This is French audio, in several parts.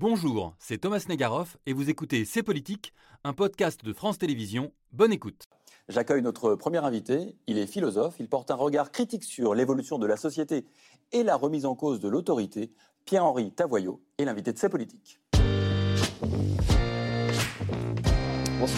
Bonjour, c'est Thomas Negaroff et vous écoutez C'est Politique, un podcast de France Télévisions. Bonne écoute. J'accueille notre premier invité. Il est philosophe. Il porte un regard critique sur l'évolution de la société et la remise en cause de l'autorité. Pierre-Henri Tavoyot est l'invité de C'est Politique.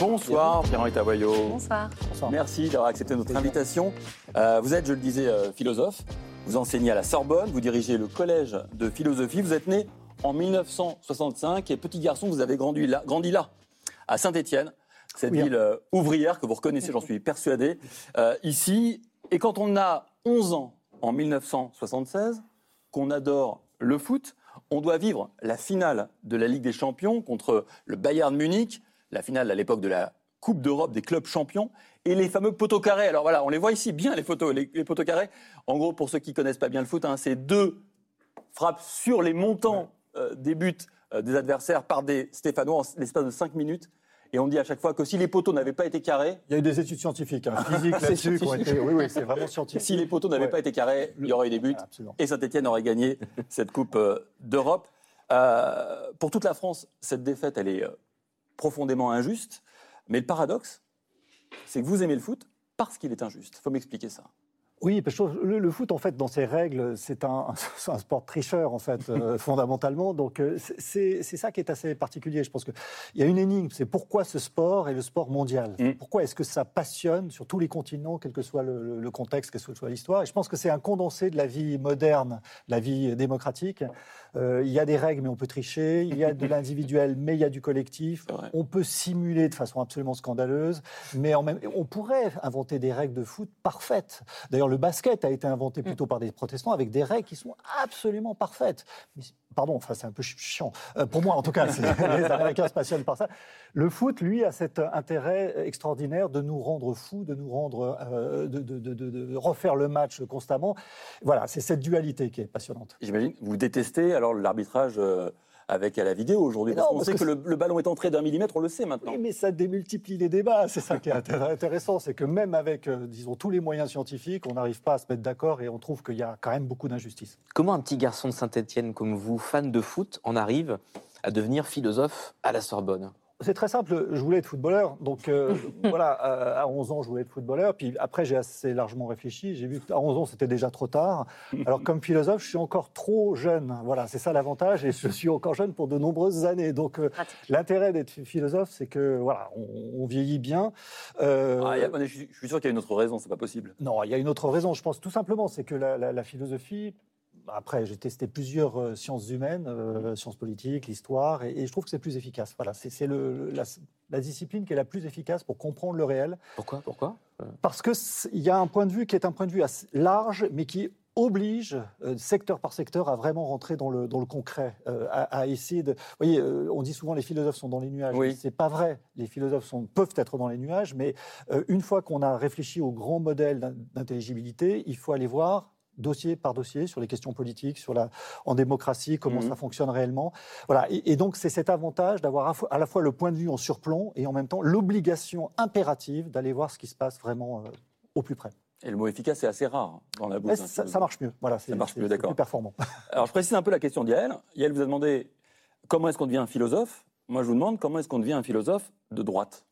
Bonsoir, Pierre-Henri Tavoyot. Bonsoir. Merci d'avoir accepté notre invitation. Euh, vous êtes, je le disais, euh, philosophe. Vous enseignez à la Sorbonne, vous dirigez le collège de philosophie. Vous êtes né en 1965 et petit garçon, vous avez grandi là, grandi là à Saint-Étienne, cette Oui. ville euh, ouvrière que vous reconnaissez, j'en suis persuadé, euh, ici. Et quand on a 11 ans en 1976, qu'on adore le foot, on doit vivre la finale de la Ligue des Champions contre le Bayern Munich, la finale à l'époque de la Coupe d'Europe des clubs champions, et les fameux poteaux carrés. Alors voilà, on les voit ici bien les photos, les, les poteaux carrés. En gros, pour ceux qui connaissent pas bien le foot, hein, c'est deux frappes sur les montants des buts euh, des adversaires par des Stéphanois en l'espace de 5 minutes. Et on dit à chaque fois que si les poteaux n'avaient pas été carrés, Il y a eu des études scientifiques, hein, physiques C'est là-dessus. été- Oui, oui, c'est vraiment scientifique. si les poteaux n'avaient Ouais. pas été carrés, il y aurait eu des buts. Absolument. et Saint-Etienne aurait gagné cette Coupe euh, d'Europe. Euh, pour toute la France, cette défaite, elle est euh, profondément injuste. Mais le paradoxe, c'est que vous aimez le foot parce qu'il est injuste. Il faut m'expliquer ça. Oui, parce que le, le foot, en fait, dans ses règles, c'est un, sport tricheur, en fait, euh, fondamentalement. Donc, euh, c'est- ça qui est assez particulier. Je pense qu'il y a une énigme, c'est pourquoi ce sport est le sport mondial? Mm. Pourquoi est-ce que ça passionne sur tous les continents, quel que soit le, contexte, quelle que soit l'histoire? Et je pense que c'est un condensé de la vie moderne, la vie démocratique. Euh, il y a des règles, mais on peut tricher. Il y a de l'individuel, mais il y a du collectif. On peut simuler de façon absolument scandaleuse, mais en même, on pourrait inventer des règles de foot parfaites. D'ailleurs, le basket a été inventé plutôt par des protestants avec des règles qui sont absolument parfaites. Mais pardon, enfin, c'est un peu chi- chiant. Euh, pour moi, en tout cas, les Américains se passionnent par ça. Le foot, lui, a cet intérêt extraordinaire de nous rendre fous, de nous rendre, euh, de, de- de- de- de refaire le match constamment. Voilà, c'est cette dualité qui est passionnante. J'imagine vous détestez alors l'arbitrage euh, avec à la vidéo aujourd'hui. Parce non, qu'on sait que que, le, le ballon est entré d'un millimètre, on le sait maintenant. Oui, mais ça démultiplie les débats. C'est ça qui est intér- intéressant. C'est que même avec, euh, disons, tous les moyens scientifiques, on n'arrive pas à se mettre d'accord et on trouve qu'il y a quand même beaucoup d'injustices. Comment un petit garçon de Saint-Etienne comme vous, fan de foot, en arrive à devenir philosophe à la Sorbonne? C'est très simple. Je voulais être footballeur. Donc, euh, voilà, à à 11 ans, je voulais être footballeur. Puis après, j'ai assez largement réfléchi. J'ai vu qu'à 11 ans, c'était déjà trop tard. Alors, comme philosophe, je suis encore trop jeune. Voilà, c'est ça l'avantage. Et je suis encore jeune pour de nombreuses années. Donc, euh, l'intérêt d'être philosophe, c'est que, voilà, on, on vieillit bien. Euh, Ah, a- je, suis, je suis sûr qu'il y a une autre raison, c'est pas possible. Non, il y a une autre raison, je pense tout simplement, c'est que la, la- la philosophie, après j'ai testé plusieurs euh, sciences humaines, euh, sciences politiques, l'histoire, et, et je trouve que c'est plus efficace. Voilà, c'est la, la discipline qui est la plus efficace pour comprendre le réel, Pourquoi? Pourquoi? Euh, parce qu'il y a un point de vue qui est un point de vue assez large, mais qui oblige, euh, secteur par secteur, à vraiment rentrer dans le, dans le concret, euh, à, à essayer de... Vous voyez, euh, on dit souvent les philosophes sont dans les nuages. Oui. C'est pas vrai. Les philosophes sont, peuvent être dans les nuages, mais une fois qu'on a réfléchi au grand modèle d'in- d'intelligibilité, il faut aller voir dossier par dossier sur les questions politiques, sur la, en démocratie, comment Mhm. ça fonctionne réellement. Voilà. Et, et donc, c'est cet avantage d'avoir à, la fois le point de vue en surplomb et en même temps l'obligation impérative d'aller voir ce qui se passe vraiment euh, au plus près. Et le mot efficace est assez rare dans la. Mais d'un ça, ça marche mieux. Voilà, c'est marche c'est- mieux, c'est d'accord. plus performant. Alors, je précise un peu la question d'Yael. Yael vous a demandé comment est-ce qu'on devient un philosophe? Moi, je vous demande comment est-ce qu'on devient un philosophe de droite?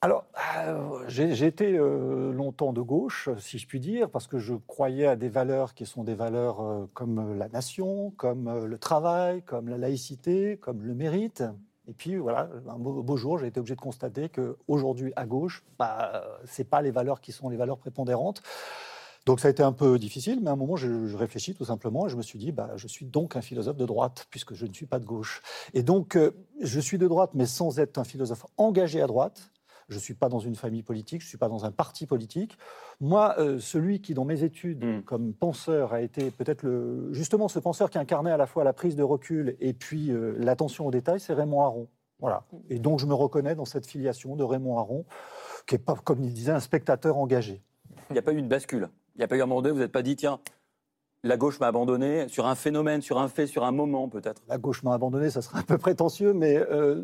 Alors, euh, j'ai été euh, longtemps de gauche, si je puis dire, parce que je croyais à des valeurs qui sont des valeurs euh, comme la nation, comme le travail, comme la laïcité, comme le mérite. Et puis voilà, un beau, jour, j'ai été obligé de constater que aujourd'hui à gauche, bah, c'est pas les valeurs qui sont les valeurs prépondérantes. Donc ça a été un peu difficile, mais à un moment, je, réfléchis tout simplement et je me suis dit, bah, je suis donc un philosophe de droite, puisque je ne suis pas de gauche. Et donc, je suis de droite, mais sans être un philosophe engagé à droite. Je ne suis pas dans une famille politique, je ne suis pas dans un parti politique. Moi, euh, celui qui, dans mes études, Mm. comme penseur, a été peut-être le, justement ce penseur qui incarnait à la fois la prise de recul et puis euh, l'attention aux détails, c'est Raymond Aron. Voilà. Et donc, je me reconnais dans cette filiation de Raymond Aron, qui est pas, comme il disait, un spectateur engagé. Il n'y a pas eu une bascule. Il n'y a pas eu un moment donné où vous n'êtes pas dit, tiens, la gauche m'a abandonné sur un phénomène, sur un fait, sur un moment peut-être. La gauche m'a abandonné, ça serait un peu prétentieux, mais euh,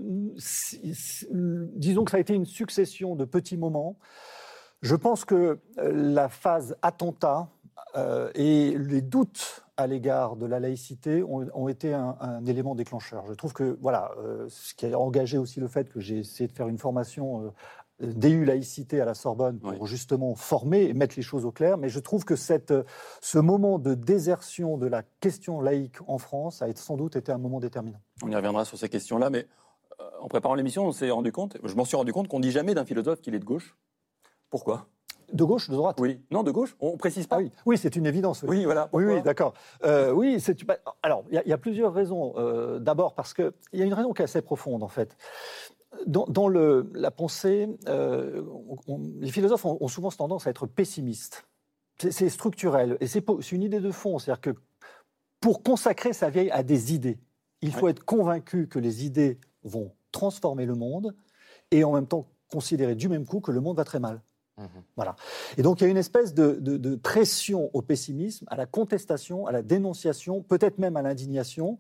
disons que ça a été une succession de petits moments. Je pense que euh, la phase attentat euh, et les doutes à l'égard de la laïcité ont, été un, élément déclencheur. Je trouve que, voilà, ce qui a engagé aussi le fait que j'ai essayé de faire une formation DU laïcité à la Sorbonne pour Oui. justement former et mettre les choses au clair. Mais je trouve que cette, euh, ce moment de désertion de la question laïque en France a sans doute été un moment déterminant. On y reviendra sur ces questions-là, mais euh, en préparant l'émission, on s'est rendu compte, je m'en suis rendu compte qu'on dit jamais d'un philosophe qu'il est de gauche. Pourquoi? De gauche, de droite? Oui. Non, de gauche On précise pas Ah oui, oui c'est une évidence. oui. Oui, voilà. Oui, Pourquoi? oui, d'accord. Euh, oui, c'est. bah, alors, il y a- il y, a plusieurs raisons. Euh, D'abord, parce qu'il y a une raison qui est assez profonde, en fait. Dans, dans le, la pensée, euh, on- les philosophes ont, ont souvent tendance à être pessimistes. C'est- structurel. Et c'est une idée de fond. C'est-à-dire que pour consacrer sa vieille à des idées, il faut Ouais. être convaincu que les idées vont transformer le monde et en même temps considérer du même coup que le monde va très mal. Mhm. Voilà. Et donc il y a une espèce de, de- de pression au pessimisme, à la contestation, à la dénonciation, peut-être même à l'indignation.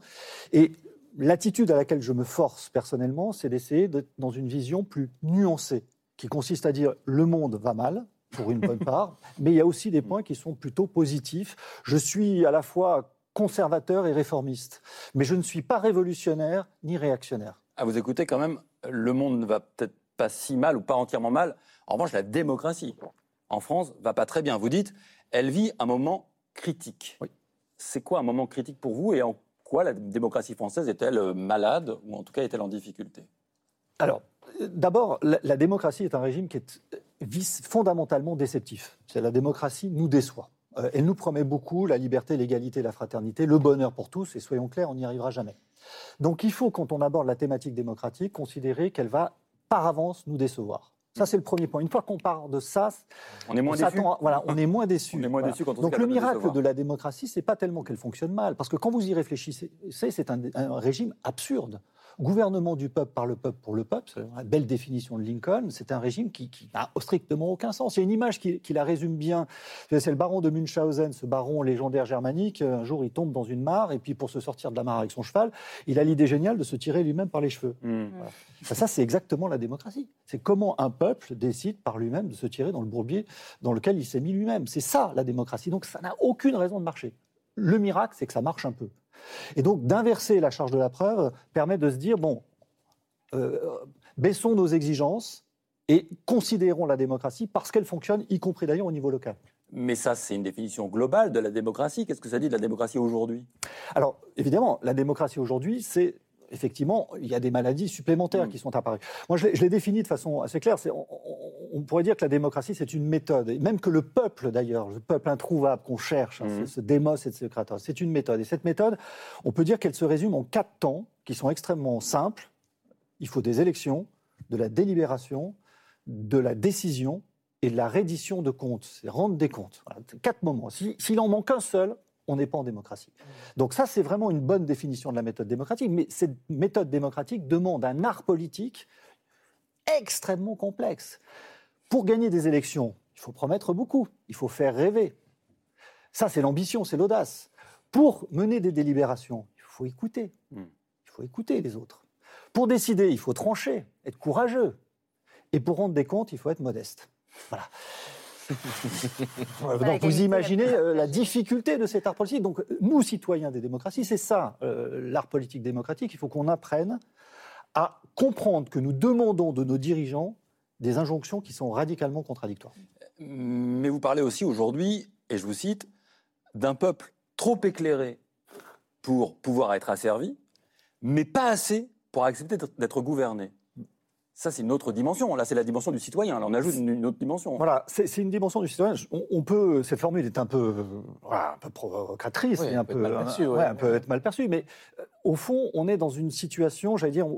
Et l'attitude à laquelle je me force personnellement, c'est d'essayer d'être dans une vision plus nuancée, qui consiste à dire le monde va mal, pour une bonne part, mais il y a aussi des points qui sont plutôt positifs. Je suis à la fois conservateur et réformiste, mais je ne suis pas révolutionnaire ni réactionnaire. À vous écouter, quand même, le monde ne va peut-être pas si mal ou pas entièrement mal. En revanche, la démocratie en France va pas très bien. Vous dites, elle vit un moment critique. Oui. C'est quoi un moment critique pour vous et en la démocratie française est-elle euh, malade ou en tout cas est-elle en difficulté? Alors, d'abord, la, démocratie est un régime qui est euh, fondamentalement déceptif. C'est la démocratie nous déçoit. Euh, elle nous promet beaucoup la liberté, l'égalité, la fraternité, le bonheur pour tous, et soyons clairs, on n'y arrivera jamais. Donc il faut, quand on aborde la thématique démocratique, considérer qu'elle va par avance nous décevoir. Ça, c'est le premier point. Une fois qu'on part de ça, On est moins déçu voilà, on est moins déçu. On est moins Voilà. déçu quand on se Donc le capable de miracle de la démocratie, c'est pas tellement qu'elle fonctionne mal, parce que quand vous y réfléchissez, c'est c'est un, un régime absurde. Gouvernement du peuple par le peuple pour le peuple, c'est la belle définition de Lincoln, c'est un régime qui qui n'a strictement aucun sens. Il y a une image qui, qui la résume bien. C'est le baron de Munchausen, ce baron légendaire germanique. Un jour, il tombe dans une mare, et puis pour se sortir de la mare avec son cheval, il a l'idée géniale de se tirer lui-même par les cheveux. Ça, ça, c'est exactement la démocratie. C'est comment un peuple décide par lui-même de se tirer dans le bourbier dans lequel il s'est mis lui-même. C'est ça la démocratie. Donc ça n'a aucune raison de marcher. Le miracle, c'est que ça marche un peu. Et donc d'inverser la charge de la preuve permet de se dire, bon, euh, baissons nos exigences et considérons la démocratie parce qu'elle fonctionne, y compris d'ailleurs au niveau local. Mais ça, c'est une définition globale de la démocratie. Qu'est-ce que ça dit de la démocratie aujourd'hui? Alors, évidemment, la démocratie aujourd'hui, c'est effectivement, il y a des maladies supplémentaires Mm. qui sont apparues. Moi, je l'ai- défini de façon assez claire. On, pourrait dire que la démocratie, c'est une méthode. Et même que le peuple, d'ailleurs, le peuple introuvable qu'on cherche, hein, Mm. ce, démos et ce Kratos, c'est une méthode. Et cette méthode, on peut dire qu'elle se résume en quatre temps qui sont extrêmement simples. Il faut des élections, de la délibération, de la décision et de la reddition de comptes. C'est rendre des comptes. Voilà, quatre moments. Si- S'il en manque un seul, on n'est pas en démocratie. Donc ça, c'est vraiment une bonne définition de la méthode démocratique. Mais cette méthode démocratique demande un art politique extrêmement complexe. Pour gagner des élections, il faut promettre beaucoup, il faut faire rêver. Ça, c'est l'ambition, c'est l'audace. Pour mener des délibérations, il faut écouter. Hmm. Il faut écouter les autres. Pour décider, il faut trancher, être courageux. Et pour rendre des comptes, il faut être modeste. Voilà. Donc vous imaginez euh, la difficulté de cet art politique. Donc nous, citoyens des démocraties, c'est ça, euh, l'art politique démocratique. Il faut qu'on apprenne à comprendre que nous demandons de nos dirigeants des injonctions qui sont radicalement contradictoires. Mais vous parlez aussi aujourd'hui, et je vous cite, d'un peuple trop éclairé pour pouvoir être asservi, mais pas assez pour accepter d'être gouverné. Ça, c'est une autre dimension. Là, c'est la dimension du citoyen. Là, on ajoute une, une autre dimension. Voilà, c'est une dimension du citoyen. On, on peut, cette formule est un peu, voilà, un peu provocatrice, Oui, et elle un peut peu, être mal perçue, euh, ouais. peut être mal perçue, mais euh, au fond, on est dans une situation, j'allais dire,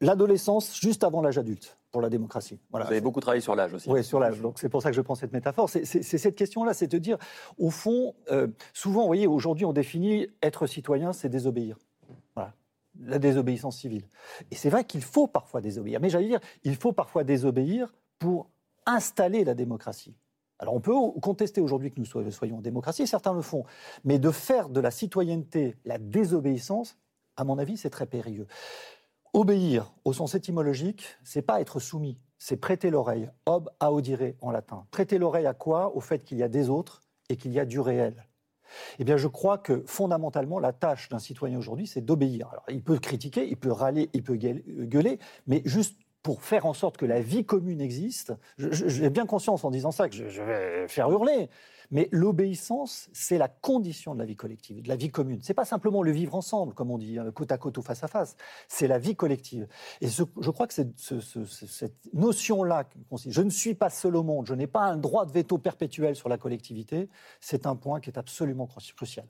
l'adolescence juste avant l'âge adulte pour la démocratie. Voilà. Vous avez beaucoup travaillé sur l'âge aussi. Oui, sur l'âge. Donc c'est pour ça que je prends cette métaphore. C'est cette question-là, c'est de dire, au fond, euh, souvent, vous voyez, aujourd'hui, on définit être citoyen, c'est désobéir. Voilà. La désobéissance civile. Et c'est vrai qu'il faut parfois désobéir. Mais j'allais dire, il faut parfois désobéir pour installer la démocratie. Alors on peut contester aujourd'hui que nous soyons en démocratie, certains le font. Mais de faire de la citoyenneté la désobéissance, à mon avis, c'est très périlleux. Obéir, au sens étymologique, c'est pas être soumis, c'est prêter l'oreille. Ob audire en latin. Prêter l'oreille à quoi? Au fait qu'il y a des autres et qu'il y a du réel. Eh bien, je crois que fondamentalement, la tâche d'un citoyen aujourd'hui, c'est d'obéir. Alors, il peut critiquer, il peut râler, il peut gueuler, mais juste pour faire en sorte que la vie commune existe, j'ai bien conscience en disant ça que je, vais faire hurler, mais l'obéissance, c'est la condition de la vie collective, de la vie commune. C'est pas simplement le vivre ensemble, comme on dit, hein, côte à côte ou face à face. C'est la vie collective. Et je crois que cette notion-là, je ne suis pas seul au monde, je n'ai pas un droit de veto perpétuel sur la collectivité, c'est un point qui est absolument crucial.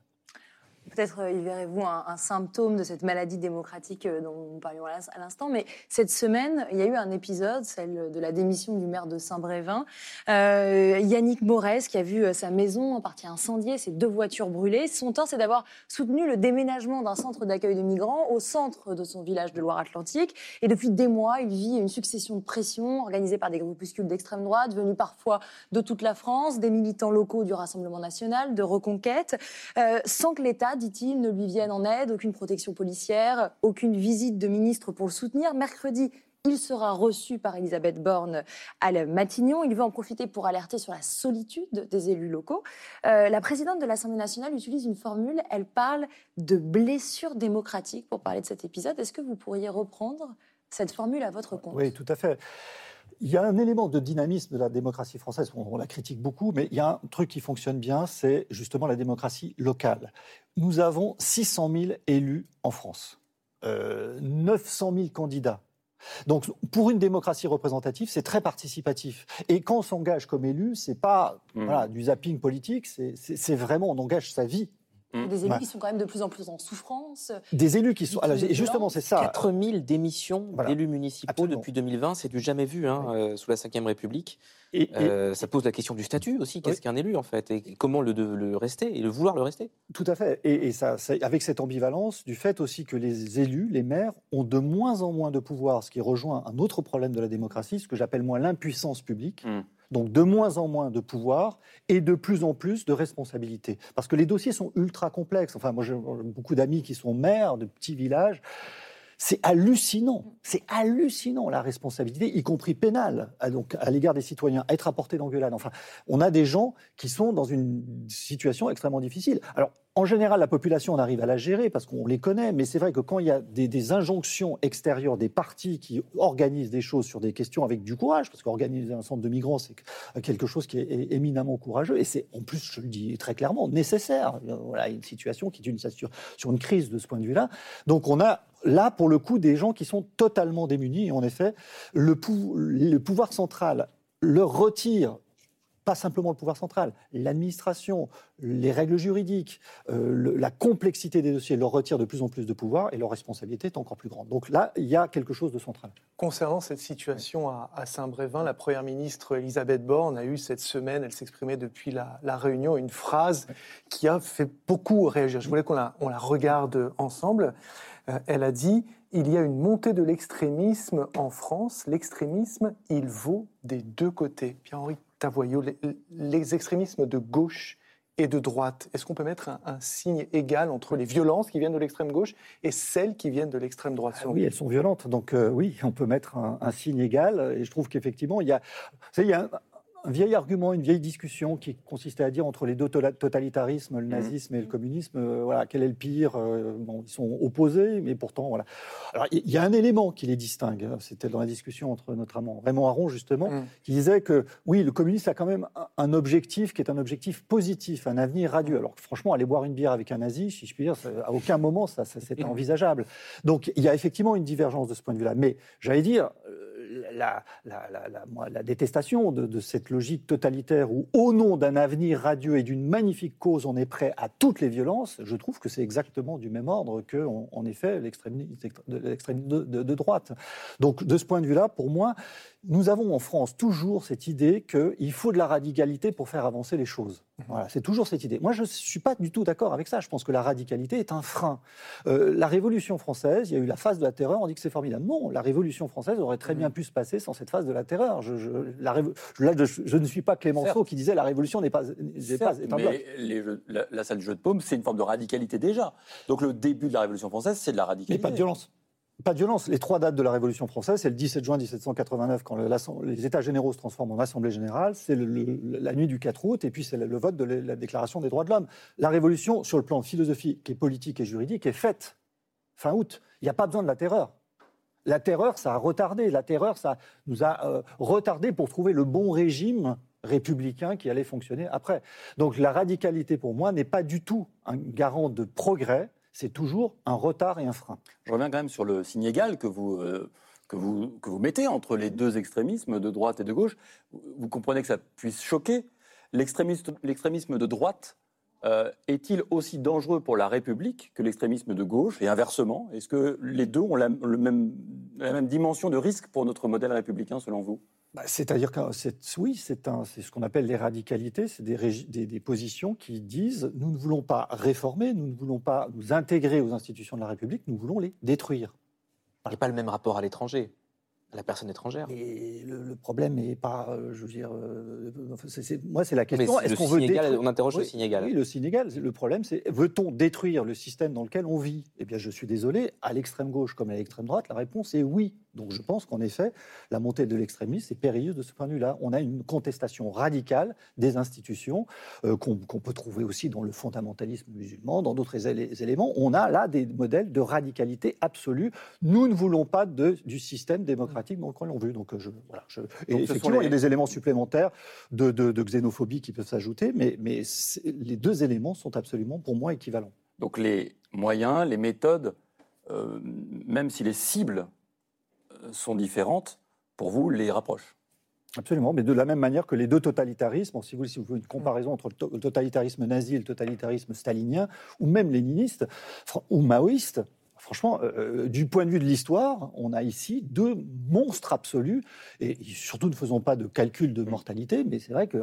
Peut-être y euh, verrez-vous un, symptôme de cette maladie démocratique euh, dont nous parlions à l'instant, mais cette semaine, il y a eu un épisode, celle de la démission du maire de Saint-Brévin, euh, Yannick Morez, qui a vu sa maison en partie incendiée, ses deux voitures brûlées. Son tort, c'est d'avoir soutenu le déménagement d'un centre d'accueil de migrants au centre de son village de Loire-Atlantique. Et depuis des mois, il vit une succession de pressions organisées par des groupuscules d'extrême droite, venus parfois de toute la France, des militants locaux du Rassemblement national, de Reconquête, sans que l'État dit-il, ne lui vienne en aide, aucune protection policière, aucune visite de ministre pour le soutenir. Mercredi, il sera reçu par Elisabeth Borne à Matignon. Il veut en profiter pour alerter sur la solitude des élus locaux. Euh, la présidente de l'Assemblée nationale utilise une formule, elle parle de blessure démocratique pour parler de cet épisode. Est-ce que vous pourriez reprendre cette formule à votre compte? Oui, tout à fait. Il y a un élément de dynamisme de la démocratie française, on, la critique beaucoup, mais il y a un truc qui fonctionne bien, c'est justement la démocratie locale. Nous avons 600 000 élus en France, euh, 900 000 candidats. Donc, pour une démocratie représentative, c'est très participatif. Et quand on s'engage comme élu, c'est pas mmh. du zapping politique, c'est vraiment on engage sa vie Mmh. Des élus qui sont quand même de plus en plus en souffrance. Des élus qui sont. Alors, justement, c'est ça. 4000 démissions d'élus municipaux depuis 2020, c'est du jamais vu hein, euh, sous la Ve République. Et, euh, ça pose la question du statut aussi. Qu'est-ce qu'un élu, en fait Et comment le, le, rester et le vouloir le rester? Tout à fait. Et, ça, avec cette ambivalence du fait aussi que les élus, les maires, ont de moins en moins de pouvoir, ce qui rejoint un autre problème de la démocratie, ce que j'appelle moi l'impuissance publique. Mmh. Donc de moins en moins de pouvoir et de plus en plus de responsabilités. Parce que les dossiers sont ultra complexes. Enfin, moi j'ai beaucoup d'amis qui sont maires de petits villages. C'est hallucinant, c'est hallucinant la responsabilité, y compris pénale, à, donc à l'égard des citoyens, être apporté d'engueulade. Enfin, on a des gens qui sont dans une situation extrêmement difficile. Alors, en général, la population, on arrive à la gérer parce qu'on les connaît, mais c'est vrai que quand il y a des, injonctions extérieures des partis qui organisent des choses sur des questions avec du courage, parce qu'organiser un centre de migrants, c'est quelque chose qui est éminemment courageux, et c'est en plus, je le dis très clairement, nécessaire. Voilà, une situation qui est une, sur une crise de ce point de vue-là. Donc on a là, pour le coup, des gens qui sont totalement démunis, et en effet, le, le pouvoir central leur retire pas simplement le pouvoir central, l'administration, les règles juridiques, euh, la complexité des dossiers leur retire de plus en plus de pouvoir et leur responsabilité est encore plus grande. Donc là, il y a quelque chose de central. Concernant cette situation à, Saint-Brévin, la Première ministre Elisabeth Borne a eu cette semaine, elle s'exprimait depuis la, Réunion, une phrase qui a fait beaucoup réagir. Je voulais qu'on la, regarde ensemble. Euh, elle a dit il y a une montée de l'extrémisme en France. L'extrémisme, il vaut des deux côtés. Pierre-Henri Tavoyot, les, extrémismes de gauche et de droite, est-ce qu'on peut mettre un, signe égal entre les violences qui viennent de l'extrême gauche et celles qui viennent de l'extrême droite? Ah Oui, elles sont violentes. Donc euh, oui, on peut mettre un, un, signe égal. Et je trouve qu'effectivement, il y a, il y a un vieil argument, une vieille discussion qui consistait à dire entre les deux totalitarismes, le mmh. nazisme et le communisme, euh, voilà, quel est le pire euh, bon, Ils sont opposés, mais pourtant, voilà. Alors, il y, a un élément qui les distingue. C'était dans la discussion entre notamment Raymond Aron, justement, mmh. qui disait que, oui, le communisme a quand même un, objectif qui est un objectif positif, un avenir radieux. Alors, franchement, aller boire une bière avec un nazi, si je puis dire, à aucun moment, ça, ça mmh. envisageable. Donc, il y a effectivement une divergence de ce point de vue-là. Mais, j'allais dire, euh, la, la, détestation de, cette logique totalitaire où, au nom d'un avenir radieux et d'une magnifique cause, on est prêt à toutes les violences, je trouve que c'est exactement du même ordre que, en, effet, l'extrême de, de, droite. Donc, de ce point de vue-là, pour moi, nous avons en France toujours cette idée qu'il faut de la radicalité pour faire avancer les choses. Voilà, c'est toujours cette idée. Moi, je ne suis pas du tout d'accord avec ça. Je pense que la radicalité est un frein. Euh, la Révolution française, il y a eu la phase de la terreur, on dit que c'est formidable. Non, la Révolution française aurait très bien pu se passer sans cette phase de la terreur. Je, la là, je, ne suis pas Clémenceau qui disait la Révolution n'est pas, pas un mais la, la, salle du jeu de paume, c'est une forme de radicalité déjà. Donc le début de la Révolution française, c'est de la radicalité. Mais pas de violence pas de violence. Les trois dates de la Révolution française, c'est le 17 juin 1789, quand les États généraux se transforment en Assemblée générale, c'est la nuit du 4 août, et puis c'est le, vote de la Déclaration des droits de l'homme. La Révolution, sur le plan philosophique, et politique et juridique, est faite fin août. Il n'y a pas besoin de la terreur. La terreur, ça a retardé. La terreur, ça nous a euh, retardé pour trouver le bon régime républicain qui allait fonctionner après. Donc la radicalité, pour moi, n'est pas du tout un garant de progrès c'est toujours un retard et un frein. Je reviens quand même sur le signe égal que vous, euh, que vous, que vous mettez entre les deux extrémismes de droite et de gauche. Vous comprenez que ça puisse choquer. L'extrémisme de droite euh, est-il aussi dangereux pour la République que l'extrémisme de gauche? Et inversement Est-ce que les deux ont la même dimension de risque pour notre modèle républicain selon vous? Bah, c'est-à-dire que oui, c'est ce qu'on appelle les radicalités, c'est des, des, positions qui disent nous ne voulons pas réformer, nous ne voulons pas nous intégrer aux institutions de la République, nous voulons les détruire. Il n'y a pas le même rapport à l'étranger la personne étrangère. Et le, problème n'est pas, euh, je veux dire, euh, moi c'est la question. Est-ce qu'on veut détruire... On interroge le signe égal. Oui, le signe égal. Le problème, c'est veut-on détruire le système dans lequel on vit? Eh bien, je suis désolé, à l'extrême gauche comme à l'extrême droite, la réponse est oui. Donc, je pense qu'en effet, la montée de l'extrémisme est périlleuse de ce point de vue-là. On a une contestation radicale des institutions euh, qu'on peut trouver aussi dans le fondamentalisme musulman, dans d'autres éléments. On a là des modèles de radicalité absolue. Nous ne voulons pas de, du système démocratique donc on l'a vu. Donc, je, voilà, effectivement, il y a des éléments supplémentaires de, xénophobie qui peuvent s'ajouter, mais, mais les deux éléments sont absolument, pour moi, équivalents. Donc les moyens, les méthodes, euh, même si les cibles euh, sont différentes, pour vous, les rapprochent Absolument, mais de la même manière que les deux totalitarismes, si vous, si vous voulez une comparaison entre le totalitarisme nazi et le totalitarisme stalinien, ou même léniniste ou maoïste, franchement, euh, euh, du point de vue de l'histoire, on a ici deux monstres absolus, et surtout ne faisons pas de calcul de mortalité, mais c'est vrai que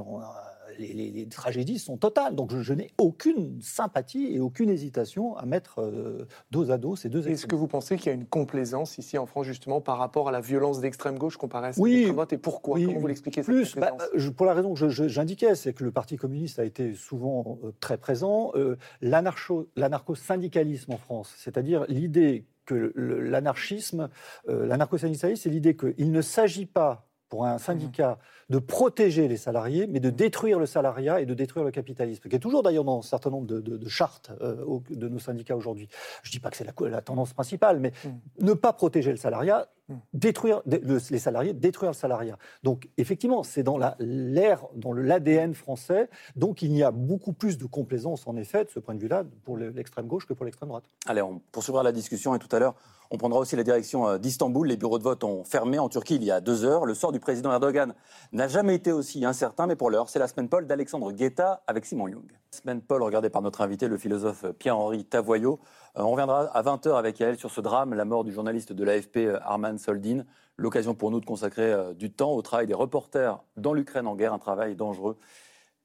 les, tragédies sont totales. Donc je, n'ai aucune sympathie et aucune hésitation à mettre euh, dos à dos ces deux Est-ce que vous pensez qu'il y a une complaisance ici en France justement par rapport à la violence d'extrême gauche comparée à celle oui, d'extrême droite? Et pourquoi? Comment vous l'expliquez plus, bah, Pour la raison que j'indiquais, c'est que le Parti communiste a été souvent euh, très présent. Euh, L'anarcho-syndicalisme en France, c'est-à-dire l'idée que l'anarchisme, l'anarcho-syndicalisme, c'est l'idée qu'il ne s'agit pas pour un syndicat de protéger les salariés, mais de détruire le salariat et de détruire le capitalisme, qui est toujours d'ailleurs dans un certain nombre de, chartes euh, de nos syndicats aujourd'hui. Je ne dis pas que c'est la, tendance principale, mais mm. ne pas protéger le salariat, mm. détruire les salariés, détruire le salariat. Donc effectivement, c'est dans l'air, dans l'ADN français, donc il y a beaucoup plus de complaisance en effet de ce point de vue-là pour l'extrême gauche que pour l'extrême droite. Allez, on poursuivra la discussion et tout à l'heure, on prendra aussi la direction euh, d'Istanbul. Les bureaux de vote ont fermé en Turquie il y a deux heures. Le sort du président Erdogan n'a jamais été aussi incertain, mais pour l'heure, c'est la semaine Paul d'Alexandre Guetta avec Simon Young. Semaine Paul regardée par notre invité, le philosophe Pierre-Henri Tavoyot. Euh, on reviendra à 20h avec elle sur ce drame, la mort du journaliste de l'AFP euh, Arman Soldin. L'occasion pour nous de consacrer du temps au travail des reporters dans l'Ukraine en guerre, un travail dangereux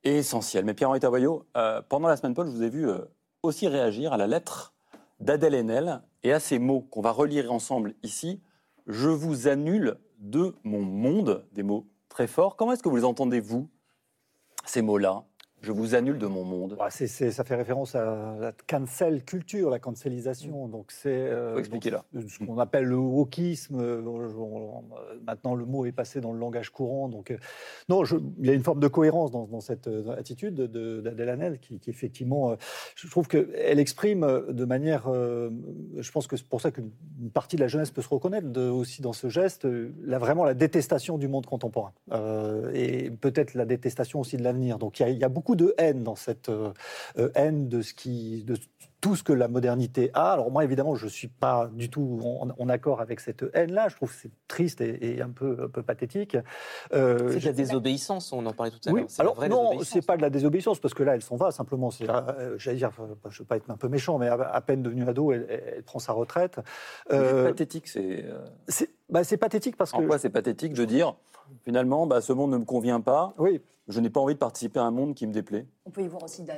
et essentiel. Mais Pierre-Henri Tavoyot, pendant la semaine Paul, je vous ai vu aussi réagir à la lettre d'Adèle Haenel et à ces mots qu'on va relire ensemble ici. Je vous annule de mon monde, des mots très forts. Comment est-ce que vous les entendez, vous, ces mots-là? Je vous annule de mon monde. Bah, ça fait référence à la cancel culture, la cancelisation. Donc c'est euh, ce qu'on appelle le wokisme. Euh, maintenant, le mot est passé dans le langage courant. Donc euh, non, il y a une forme de cohérence dans, cette attitude d'Adèle Hanel qui, effectivement, je trouve qu'elle exprime de manière. je pense que c'est pour ça qu'une partie de la jeunesse peut se reconnaître aussi dans ce geste, là, vraiment la détestation du monde contemporain et peut-être la détestation aussi de l'avenir. Donc il y, y a beaucoup de haine dans cette euh, euh, haine de ce qui, de tout ce que la modernité a. Alors moi, évidemment, je ne suis pas du tout en, accord avec cette haine-là. Je trouve que c'est triste et, un, peu, un peu pathétique. Euh, c'est de la désobéissance, on en parlait tout à l'heure. Oui, alors non, c'est pas de la désobéissance, parce que là, elle s'en va simplement. J'allais dire, je ne veux pas être un peu méchant, mais à, peine devenue ado, elle, prend sa retraite. c'est pathétique, c'est... Bah, c'est pathétique parce que... En quoi c'est pathétique de dire, finalement, bah, ce monde ne me convient pas Oui. Je n'ai pas envie de participer à un monde qui me déplaît. On peut y voir aussi de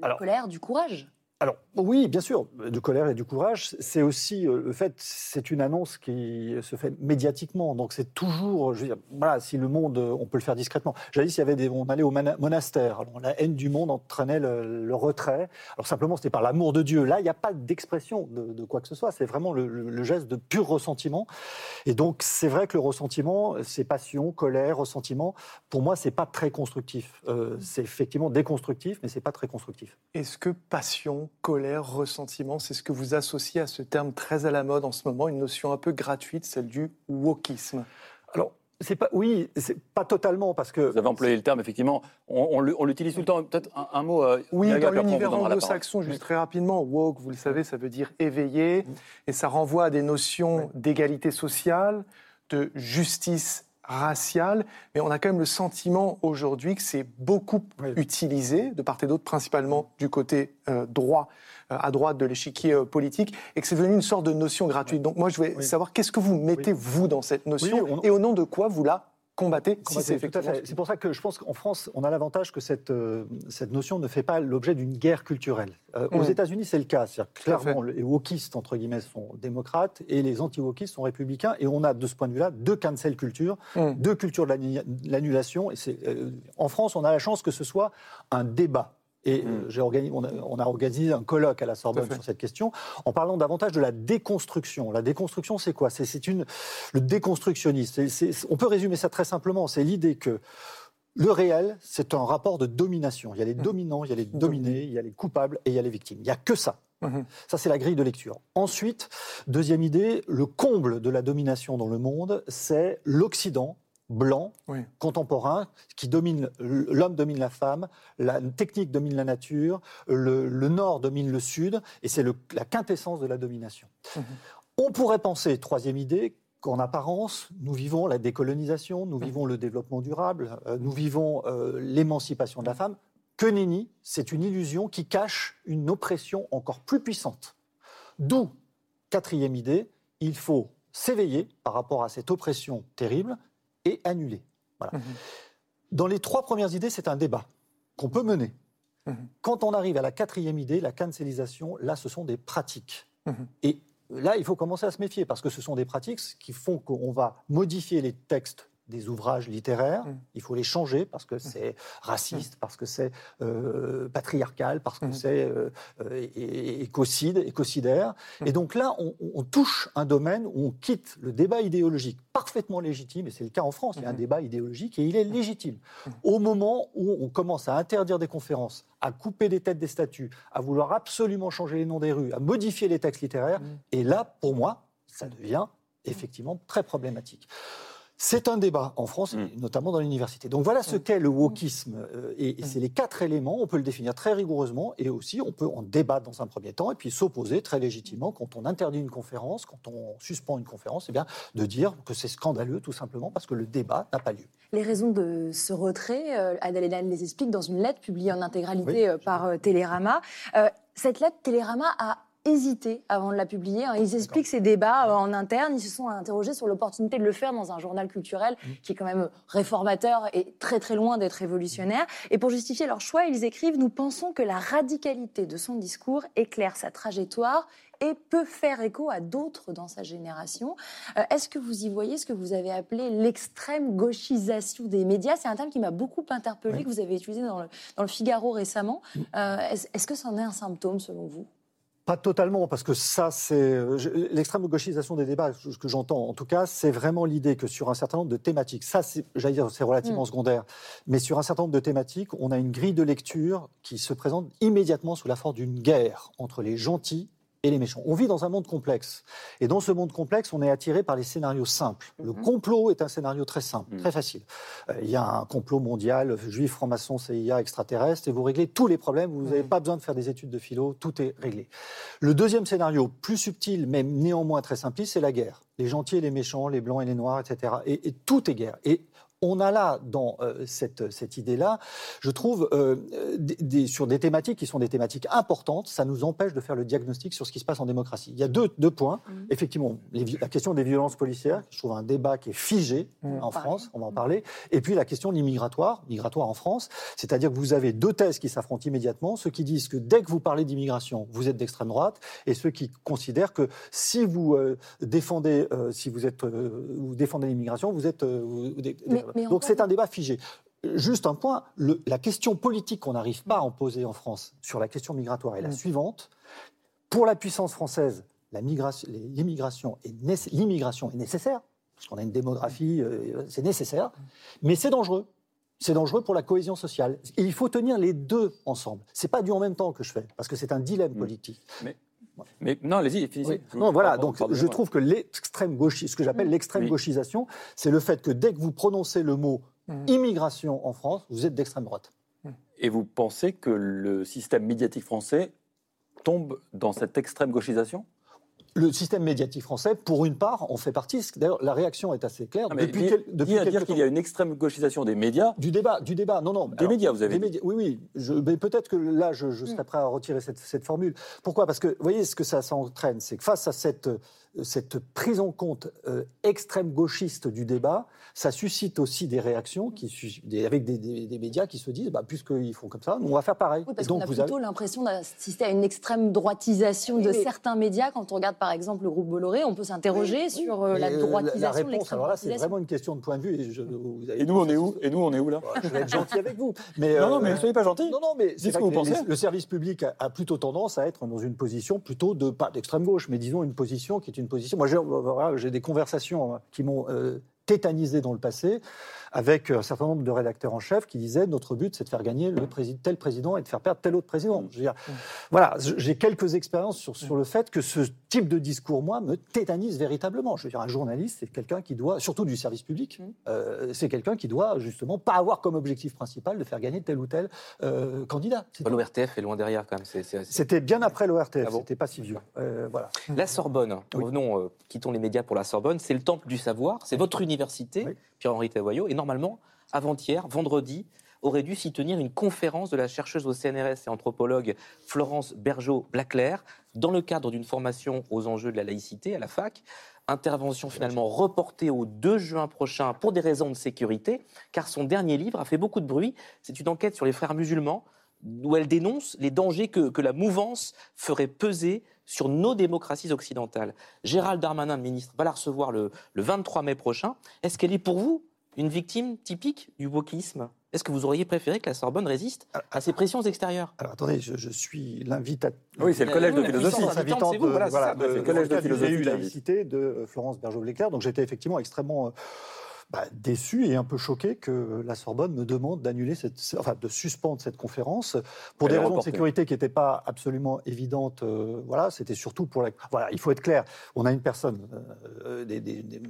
la, colère, du courage. Alors oui, bien sûr, du colère et du courage. C'est aussi euh, le fait, c'est une annonce qui se fait médiatiquement, donc c'est toujours, je veux dire, voilà, si le monde, on peut le faire discrètement. J'avais s'il y avait des, on allait au monastère, la haine du monde entraînait le, retrait. Alors simplement, c'était par l'amour de Dieu. Là, il n'y a pas d'expression de, quoi que ce soit. C'est vraiment le, geste de pur ressentiment. Et donc c'est vrai que le ressentiment, c'est passion, colère, ressentiment. Pour moi, c'est pas très constructif. Euh, c'est effectivement déconstructif, mais c'est pas très constructif. Est-ce que passion colère, ressentiment, c'est ce que vous associez à ce terme très à la mode en ce moment, une notion un peu gratuite, celle du wokisme. Alors, c'est pas, oui, c'est pas totalement parce que. Vous avez employé le terme effectivement. On, l'utilise tout le temps. Peut-être un, mot. Euh, oui, dans l'univers anglo-saxon, juste très rapidement, woke, vous le savez, ça veut dire éveillé, et ça renvoie à des notions d'égalité sociale, de justice raciale, mais on a quand même le sentiment aujourd'hui que c'est beaucoup utilisé, de part et d'autre, principalement du côté euh, droit, euh, à droite de l'échiquier euh, politique, et que c'est devenu une sorte de notion gratuite. Donc moi, je voulais savoir qu'est-ce que vous mettez, vous, dans cette notion, et au nom de quoi vous la combattez, c'est pour ça que je pense qu'en France, on a l'avantage que cette, euh, cette notion ne fait pas l'objet d'une guerre culturelle. Euh, aux mmh. États-Unis, c'est le cas. Clairement, les wokistes, entre guillemets, sont démocrates et les anti-wokistes sont républicains. Et on a, de ce point de vue-là, deux cancel culture, mmh. deux cultures de l'annulation. Et euh, en France, on a la chance que ce soit un débat et mm. euh, on, a, organisé un colloque à la Sorbonne sur cette question en parlant davantage de la déconstruction. La déconstruction, c'est quoi? C'est une le déconstructionniste. on peut résumer ça très simplement. C'est l'idée que le réel, c'est un rapport de domination. Il y a les mm. dominants, il y a les dominés, il y a les coupables et il y a les victimes. Il n'y a que ça. Mm-hmm. Ça, c'est la grille de lecture. Ensuite, deuxième idée, le comble de la domination dans le monde, c'est l'Occident blanc, contemporain, qui domine, l'homme domine la femme, la technique domine la nature, le, nord domine le sud, et c'est la quintessence de la domination. Mhm. On pourrait penser, troisième idée, qu'en apparence, nous vivons la décolonisation, nous mhm. vivons le développement durable, euh, nous vivons euh, l'émancipation de la femme. Que nenni, c'est une illusion qui cache une oppression encore plus puissante. D'où, quatrième idée, il faut s'éveiller par rapport à cette oppression terrible et annulé. Mhm. Dans les trois premières idées, c'est un débat qu'on peut mener. Mhm. Quand on arrive à la quatrième idée, la cancellisation, là, ce sont des pratiques. Mhm. Et là, il faut commencer à se méfier parce que ce sont des pratiques qui font qu'on va modifier les textes des ouvrages littéraires, mm. il faut les changer parce que c'est raciste, parce que c'est euh, patriarcal, parce que c'est euh, écocide, écocidaire. Et donc là, on, touche un domaine où on quitte le débat idéologique parfaitement légitime, et c'est le cas en France, il y a un débat idéologique et il est légitime. Au moment où on commence à interdire des conférences, à couper des têtes des statues, à vouloir absolument changer les noms des rues, à modifier les textes littéraires, et là, pour moi, ça devient effectivement très problématique. C'est un débat en France, mm. notamment dans l'université. Donc voilà ce mm. qu'est le wokisme. Euh, et, mm. c'est les quatre éléments, on peut le définir très rigoureusement, et aussi on peut en débattre dans un premier temps, et puis s'opposer très légitimement quand on interdit une conférence, quand on suspend une conférence, eh bien, de dire que c'est scandaleux tout simplement parce que le débat n'a pas lieu. Les raisons de ce retrait, euh, les explique dans une lettre publiée en intégralité euh, par euh, Télérama. cette lettre, Télérama a hésité avant de la publier. Hein. Ils expliquent ces débats euh, en interne. Ils se sont interrogés sur l'opportunité de le faire dans un journal culturel mmh. qui est quand même réformateur et très très loin d'être révolutionnaire. Et pour justifier leur choix, ils écrivent Nous pensons que la radicalité de son discours éclaire sa trajectoire et peut faire écho à d'autres dans sa génération. Euh, est-ce que vous y voyez ce que vous avez appelé l'extrême gauchisation des médias? C'est un terme qui m'a beaucoup interpellé, que vous avez utilisé dans le, dans le Figaro récemment. Mmh. Euh, est-ce que c'en est un symptôme selon vous? Pas totalement, parce que ça, c'est l'extrême gauchisation des débats. Ce que j'entends, en tout cas, c'est vraiment l'idée que sur un certain nombre de thématiques, ça, j'allais dire, c'est relativement mm. secondaire, mais sur un certain nombre de thématiques, on a une grille de lecture qui se présente immédiatement sous la forme d'une guerre entre les gentils et les méchants. On vit dans un monde complexe. Et dans ce monde complexe, on est attiré par les scénarios simples. Le mhm. complot est un scénario très simple, mhm. très facile. Euh, il y a un complot mondial, juif, franc-maçon, CIA, extraterrestre, et vous réglez tous les problèmes. Vous n'avez pas besoin de faire des études de philo, tout est réglé. Le deuxième scénario, plus subtil, mais néanmoins très simpliste, c'est la guerre. Les gentils et les méchants, les blancs et les noirs, etc. Et, et tout est guerre. Et on a là, dans euh, cette, cette idée-là, je trouve, euh, des, sur des thématiques qui sont des thématiques importantes, ça nous empêche de faire le diagnostic sur ce qui se passe en démocratie. Il y a deux, deux points. Mmh. Effectivement, la question des violences policières, je trouve un débat qui est figé mmh. en France, on va en parler. Et puis la question de l'immigratoire, migratoire en France, c'est-à-dire que vous avez deux thèses qui s'affrontent immédiatement, ceux qui disent que dès que vous parlez d'immigration, vous êtes d'extrême droite, et ceux qui considèrent que si vous euh, défendez, si vous êtes, vous défendez l'immigration, vous êtes... Donc c'est un débat figé. Juste un point, la question politique qu'on n'arrive pas à en poser en France sur la question migratoire est la mm. suivante. Pour la puissance française, l'immigration est, est, nécessaire, parce qu'on a une démographie, euh, c'est nécessaire, mais c'est dangereux. C'est dangereux pour la cohésion sociale. Et il faut tenir les deux ensemble. C'est pas du en même temps que je fais, parce que c'est un dilemme mm. politique. Mais mais non, allez-y, finissez. Non, voilà. donc, je trouve que l'extrême gauchisme, ce que j'appelle mm. l'extrême gauchisation, c'est le fait que dès que vous prononcez le mot mm. immigration en France, vous êtes d'extrême droite. Mm. Et vous pensez que le système médiatique français tombe dans cette extrême gauchisation? Le système médiatique français, pour une part, on fait partie. D'ailleurs, la réaction est assez claire. depuis, depuis dire qu'il y a une extrême gauchisation des médias. Du débat, du débat. Non, non. Des médias, vous avez. Dit. oui, oui. mais peut-être que là, je, je, serais prêt à retirer cette, cette formule. Pourquoi? Parce que, vous voyez, ce que ça s'entraîne, c'est que face à cette cette prise en compte euh, extrême gauchiste du débat, ça suscite aussi des réactions qui, avec des, médias qui se disent, bah, puisqu'ils font comme ça, nous on va faire pareil. parce qu'on a plutôt l'impression d'assister à une extrême droitisation de certains médias. Quand on regarde par exemple le groupe Bolloré, on peut s'interroger sur euh, la droitisation. La, réponse, alors là, c'est vraiment une question de point de vue. Et, nous, on est où Et nous, on est où là Je vais être gentil avec vous. Mais, non, non, mais ne euh, soyez pas gentil. Non, non, mais c'est ce que vous pensez. Le service public a, plutôt tendance à être dans une position plutôt de pas d'extrême gauche, mais disons une position qui est une Moi, j'ai des conversations hein, qui m'ont euh, tétanisé dans le passé avec un certain nombre de rédacteurs en chef qui disaient notre but c'est de faire gagner le président, tel président et de faire perdre tel autre président. Je veux dire, voilà, j'ai quelques expériences sur, sur le fait que ce type de discours, moi, me tétanise véritablement. Je veux dire, un journaliste, c'est quelqu'un qui doit, surtout du service public, euh, c'est quelqu'un qui doit justement pas avoir comme objectif principal de faire gagner tel ou tel euh, candidat. L'ORTF est loin derrière quand même. C'était bien après l'ORTF, ah c'était pas si vieux. Euh, voilà. La Sorbonne, revenons, quittons les médias pour la Sorbonne, c'est le temple du savoir, c'est votre université, Pierre-Henri Tavoyot, et normalement, avant-hier, vendredi, aurait dû s'y tenir une conférence de la chercheuse au CNRS et anthropologue Florence Bergeau-Blaclair dans le cadre d'une formation aux enjeux de la laïcité à la fac. Intervention finalement reportée au 2 juin prochain pour des raisons de sécurité, car son dernier livre a fait beaucoup de bruit. C'est une enquête sur les frères musulmans où elle dénonce les dangers que, la mouvance ferait peser sur nos démocraties occidentales. Gérald Darmanin, ministre, va la recevoir le, le 23 mai prochain. Est-ce qu'elle est pour vous une victime typique du wokisme? Est-ce que vous auriez préféré que la Sorbonne résiste à ces pressions extérieures? Alors attendez, je, suis l'invitateur. Oui, c'est le collège de philosophie. C'est vous, voilà, le collège de philosophie. laïcité de Florence Bergeau-Leclerc. Donc j'étais effectivement extrêmement euh, bah, déçu et un peu choqué que la Sorbonne me demande d'annuler cette, enfin de suspendre cette conférence pour des raisons de sécurité qui n'étaient pas absolument évidentes. Euh, voilà, c'était surtout pour la. Voilà, il faut être clair. On a une personne, euh,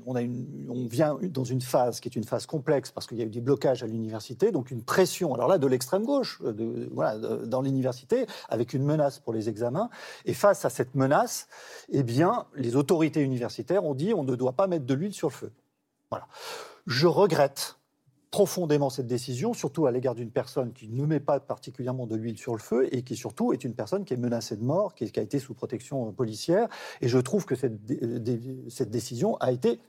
on a une, on vient dans une phase qui est une phase complexe parce qu'il y a eu des blocages à l'université, donc une pression. Alors là, de l'extrême gauche, de, voilà, dans l'université, avec une menace pour les examens. Et face à cette menace, eh bien, les autorités universitaires ont dit on ne doit pas mettre de l'huile sur le feu. Je regrette profondément cette décision, surtout à l'égard d'une personne qui ne met pas particulièrement de l'huile sur le feu et qui surtout est une personne qui est menacée de mort, qui, a été sous protection policière. Et je trouve que cette, cette décision a été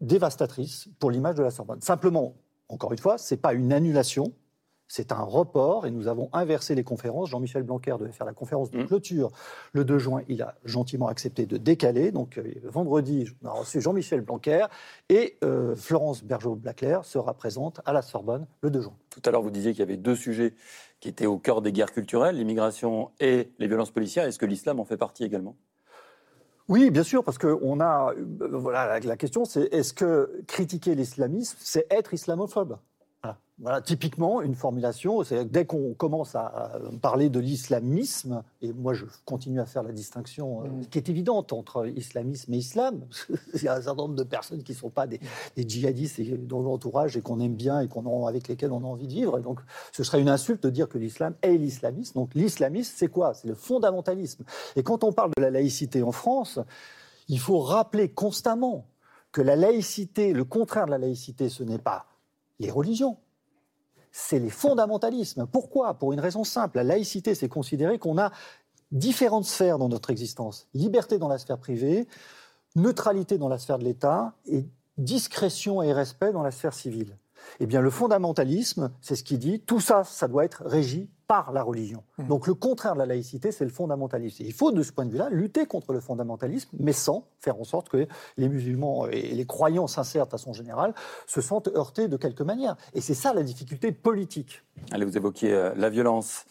dévastatrice pour l'image de la Sorbonne. Simplement, encore une fois, ce n'est pas une annulation, c'est un report et nous avons inversé les conférences. Jean-Michel Blanquer devait faire la conférence de mmh. clôture le 2 juin. Il a gentiment accepté de décaler. Donc euh, vendredi, on a reçu Jean-Michel Blanquer et euh, Florence Bergeau-Blaclair sera présente à la Sorbonne le 2 juin. Tout à l'heure, vous disiez qu'il y avait deux sujets qui étaient au cœur des guerres culturelles, l'immigration et les violences policières. Est-ce que l'islam en fait partie également? Oui, bien sûr, parce que on a, euh, voilà, la question c'est est-ce que critiquer l'islamisme, c'est être islamophobe? Voilà, typiquement, une formulation, c'est dès qu'on commence à parler de l'islamisme, et moi je continue à faire la distinction euh, mm. qui est évidente entre islamisme et islam, il y a un certain nombre de personnes qui ne sont pas des, djihadistes et dans l'entourage et qu'on aime bien et qu'on avec lesquels on a envie de vivre. donc ce serait une insulte de dire que l'islam est l'islamisme. Donc l'islamisme, c'est quoi? C'est le fondamentalisme. Et quand on parle de la laïcité en France, il faut rappeler constamment que la laïcité, le contraire de la laïcité, ce n'est pas les religions. C'est les fondamentalismes. Pourquoi? Pour une raison simple. La laïcité, c'est considérer qu'on a différentes sphères dans notre existence. Liberté dans la sphère privée, neutralité dans la sphère de l'État et discrétion et respect dans la sphère civile. Eh bien, le fondamentalisme, c'est ce qui dit tout ça, ça doit être régi par la religion. Mmh. Donc, le contraire de la laïcité, c'est le fondamentalisme. il faut, de ce point de vue-là, lutter contre le fondamentalisme, mais sans faire en sorte que les musulmans et les croyants sincères, de façon générale, se sentent heurtés de quelque manière. Et c'est ça la difficulté politique. Allez, vous évoquiez euh, la violence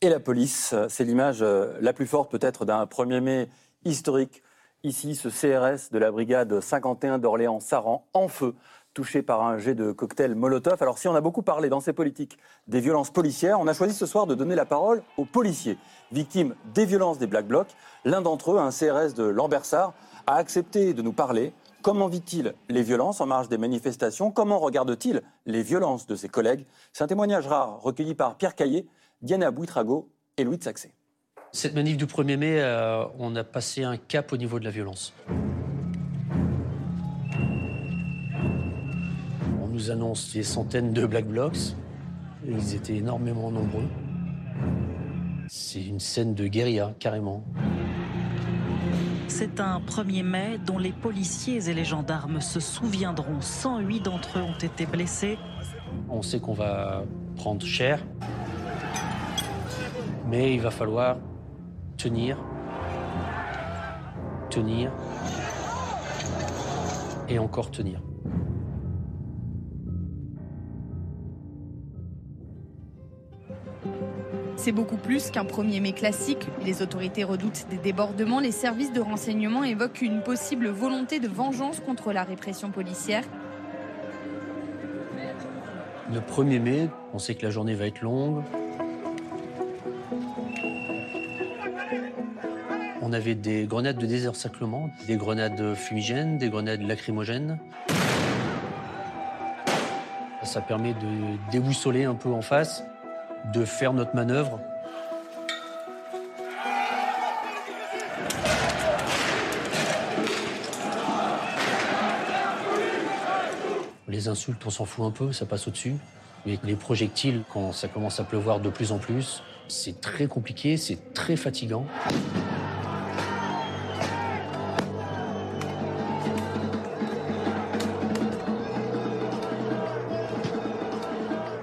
et la police. C'est l'image euh, la plus forte, peut-être, d'un 1er mai historique. Ici, ce CRS de la brigade 51 d'Orléans-Saran, en feu touché par un jet de cocktail Molotov. Alors si on a beaucoup parlé dans ces politiques des violences policières, on a choisi ce soir de donner la parole aux policiers, victimes des violences des Black Blocs. L'un d'entre eux, un CRS de Lambersart, a accepté de nous parler. Comment vit-il les violences en marge des manifestations? Comment regarde-t-il les violences de ses collègues? C'est un témoignage rare recueilli par Pierre Caillé, Diana Bouitrago et Louis de Saxé. Cette manif du 1er mai, euh, on a passé un cap au niveau de la violence. Nous annonce des centaines de Black Blocs. Ils étaient énormément nombreux. C'est une scène de guérilla, carrément. C'est un 1er mai dont les policiers et les gendarmes se souviendront. 108 d'entre eux ont été blessés. On sait qu'on va prendre cher, mais il va falloir tenir, tenir et encore tenir. C'est beaucoup plus qu'un 1er mai classique. Les autorités redoutent des débordements. Les services de renseignement évoquent une possible volonté de vengeance contre la répression policière. Le 1er mai, on sait que la journée va être longue. On avait des grenades de désencerclement, des grenades fumigènes, des grenades lacrymogènes. Ça permet de déboussoler un peu en face de faire notre manœuvre. Les insultes, on s'en fout un peu, ça passe au-dessus. Mais les projectiles, quand ça commence à pleuvoir de plus en plus, c'est très compliqué, c'est très fatigant.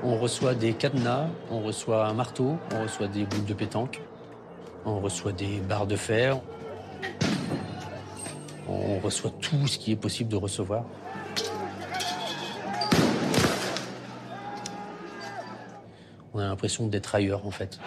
On reçoit des cadenas, on reçoit un marteau, on reçoit des boules de pétanque, on reçoit des barres de fer, on reçoit tout ce qui est possible de recevoir. On a l'impression d'être ailleurs en fait.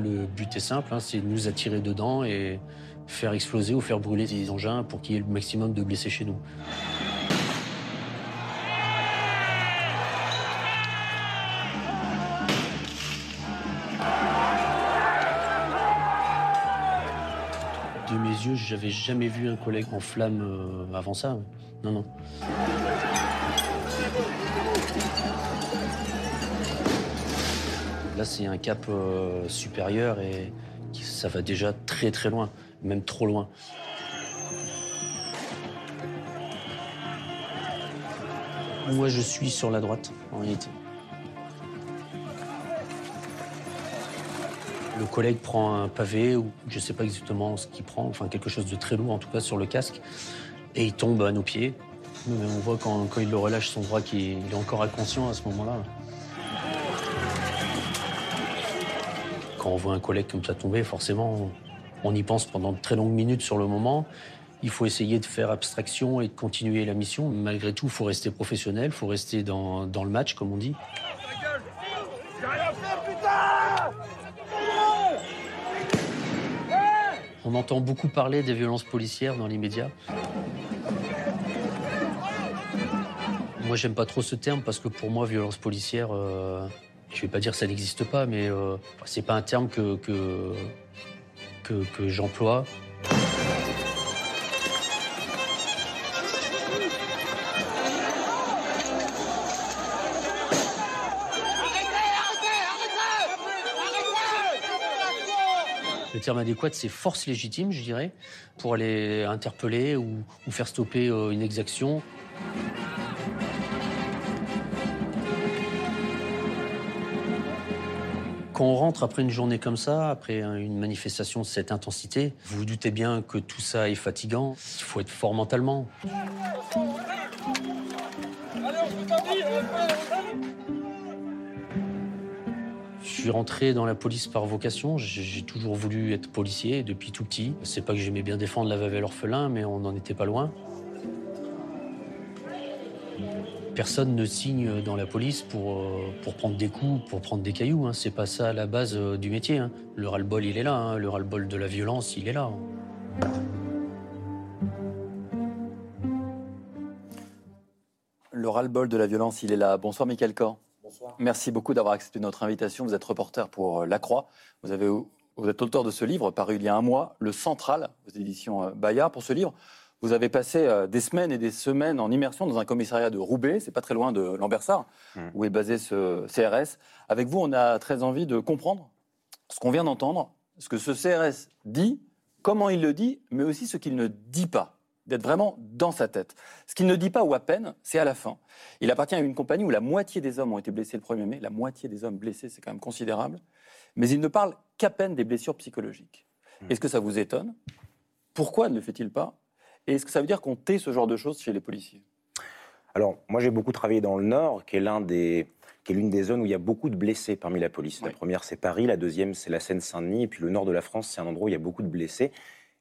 Le but est simple, hein, c'est de nous attirer dedans et faire exploser ou faire brûler des engins pour qu'il y ait le maximum de blessés chez nous. De mes yeux, j'avais jamais vu un collègue en flamme euh, avant ça. Non, non. C'est un cap euh, supérieur et ça va déjà très très loin même trop loin. Moi, je suis sur la droite, en réalité. Le collègue prend un pavé, ou je ne sais pas exactement ce qu'il prend, enfin quelque chose de très lourd en tout cas sur le casque, et il tombe à nos pieds. on voit quand, quand il le relâche son bras qu'il est encore inconscient à ce moment-là. Quand on voit un collègue comme ça tomber, forcément, on y pense pendant de très longues minutes sur le moment. Il faut essayer de faire abstraction et de continuer la mission. Malgré tout, il faut rester professionnel, il faut rester dans, le match, comme on dit. On entend beaucoup parler des violences policières dans les médias. Moi, j'aime pas trop ce terme parce que pour moi, violence policière, euh, je vais pas dire que ça n'existe pas, mais euh, c'est pas un terme que, que j'emploie. Le terme adéquat, c'est force légitime, je dirais, pour aller interpeller ou, ou faire stopper euh, une exaction. Quand on rentre après une journée comme ça, après une manifestation de cette intensité, vous doutez bien que tout ça est fatigant. Il faut être fort mentalement. Je suis rentré dans la police par vocation. J'ai j'ai toujours voulu être policier depuis tout petit. C'est pas que j'aimais bien défendre la veuve et l'orphelin, mais on n'en était pas loin. Personne ne signe dans la police pour, euh, pour prendre des coups, pour prendre des cailloux. Hein. C'est pas ça la base euh, du métier. hein. Le ras-le-bol, il est là. hein. Le ras-le-bol de la violence, il est là. Le ras-le-bol de la violence, il est là. Bonsoir, Michael Corr. Bonsoir. Merci beaucoup d'avoir accepté notre invitation. Vous êtes reporter pour euh, La Croix. Vous, avez, vous êtes auteur de ce livre, paru il y a un mois, Le Central, aux éditions Bayard. Pour ce livre, vous avez passé euh, des semaines et des semaines en immersion dans un commissariat de Roubaix, c'est pas très loin de Lambersart, où est basé ce CRS. Avec vous, on a très envie de comprendre ce qu'on vient d'entendre, ce que ce CRS dit, comment il le dit, mais aussi ce qu'il ne dit pas d'être vraiment dans sa tête. Ce qu'il ne dit pas ou à peine, c'est à la fin. Il appartient à une compagnie où la moitié des hommes ont été blessés le 1er mai. La moitié des hommes blessés, c'est quand même considérable. Mais il ne parle qu'à peine des blessures psychologiques. Est-ce que ça vous étonne? Pourquoi ne le fait-il pas? Et est-ce que ça veut dire qu'on tait ce genre de choses chez les policiers? Alors, moi, j'ai beaucoup travaillé dans le Nord, qui est l'un des qui est l'une des zones où il y a beaucoup de blessés parmi la police. La Oui. première, c'est Paris, la deuxième, c'est la Seine-Saint-Denis, et puis le nord de la France, c'est un endroit où il y a beaucoup de blessés.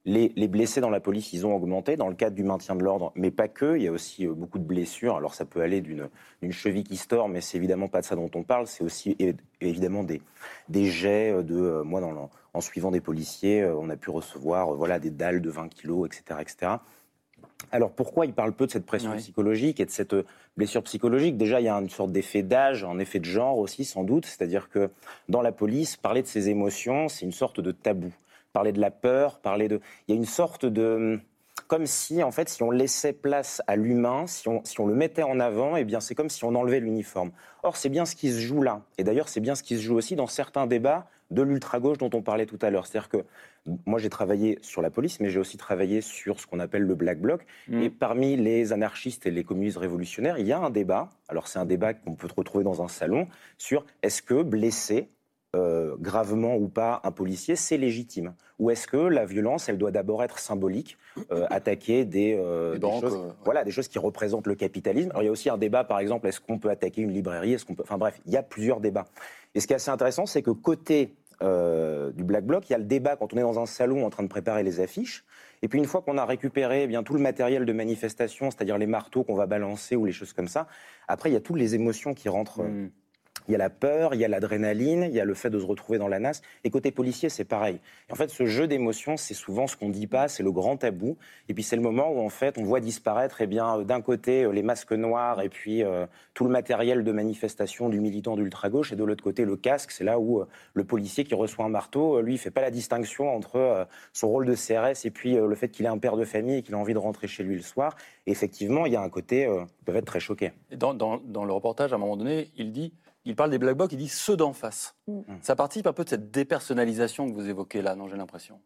Les, les blessés dans la police, ils ont augmenté dans le cadre du maintien de l'ordre, mais pas que. Il y a aussi euh, beaucoup de blessures. Alors, ça peut aller d'une cheville qui se tord, mais c'est évidemment pas de ça dont on parle. C'est aussi évidemment des, des jets de. euh, moi, dans en suivant des policiers, euh, on a pu recevoir euh, voilà, des dalles de 20 kilos, etc. etc. Alors pourquoi il parle peu de cette pression Ouais. psychologique et de cette euh, blessure psychologique? Déjà, il y a une sorte d'effet d'âge, un effet de genre aussi, sans doute. C'est-à-dire que dans la police, parler de ses émotions, c'est une sorte de tabou. Parler de la peur, parler de... Il y a une sorte de... Comme si, en fait, si on laissait place à l'humain, si on, si on le mettait en avant, eh bien, c'est comme si on enlevait l'uniforme. Or, c'est bien ce qui se joue là. Et d'ailleurs, c'est bien ce qui se joue aussi dans certains débats de l'ultra-gauche dont on parlait tout à l'heure. C'est-à-dire que moi, j'ai travaillé sur la police, mais j'ai aussi travaillé sur ce qu'on appelle le Black Bloc. Mm. Et parmi les anarchistes et les communistes révolutionnaires, il y a un débat. Alors, c'est un débat qu'on peut retrouver dans un salon sur est-ce que blesser euh, gravement ou pas un policier, c'est légitime? Ou est-ce que la violence, elle doit d'abord être symbolique, euh, attaquer des, euh, Des des banques, choses, ouais. voilà, des choses qui représentent le capitalisme? Alors, il y a aussi un débat, par exemple, est-ce qu'on peut attaquer une librairie? Est-ce qu'on peut... Enfin bref, il y a plusieurs débats. Et ce qui est assez intéressant, c'est que côté euh, du Black Bloc, il y a le débat quand on est dans un salon en train de préparer les affiches. Et puis une fois qu'on a récupéré eh bien tout le matériel de manifestation, c'est-à-dire les marteaux qu'on va balancer ou les choses comme ça, après il y a toutes les émotions qui rentrent. Mm. Il y a la peur, il y a l'adrénaline, il y a le fait de se retrouver dans la nasse. Et côté policier, c'est pareil. Et en fait, ce jeu d'émotions, c'est souvent ce qu'on dit pas, c'est le grand tabou. Et puis c'est le moment où en fait on voit disparaître, eh bien euh, d'un côté euh, les masques noirs et puis euh, tout le matériel de manifestation du militant d'ultra gauche, et de l'autre côté le casque. C'est là où le policier qui reçoit un marteau, lui, il fait pas la distinction entre son rôle de CRS et puis le fait qu'il est un père de famille et qu'il a envie de rentrer chez lui le soir. Et effectivement, il y a un côté, ils peuvent être très choqués. Dans le reportage, à un moment donné, il dit, il parle des black blocs, il dit ceux d'en face. Mm. Ça participe un peu de cette dépersonnalisation que vous évoquez là, non J'ai l'impression.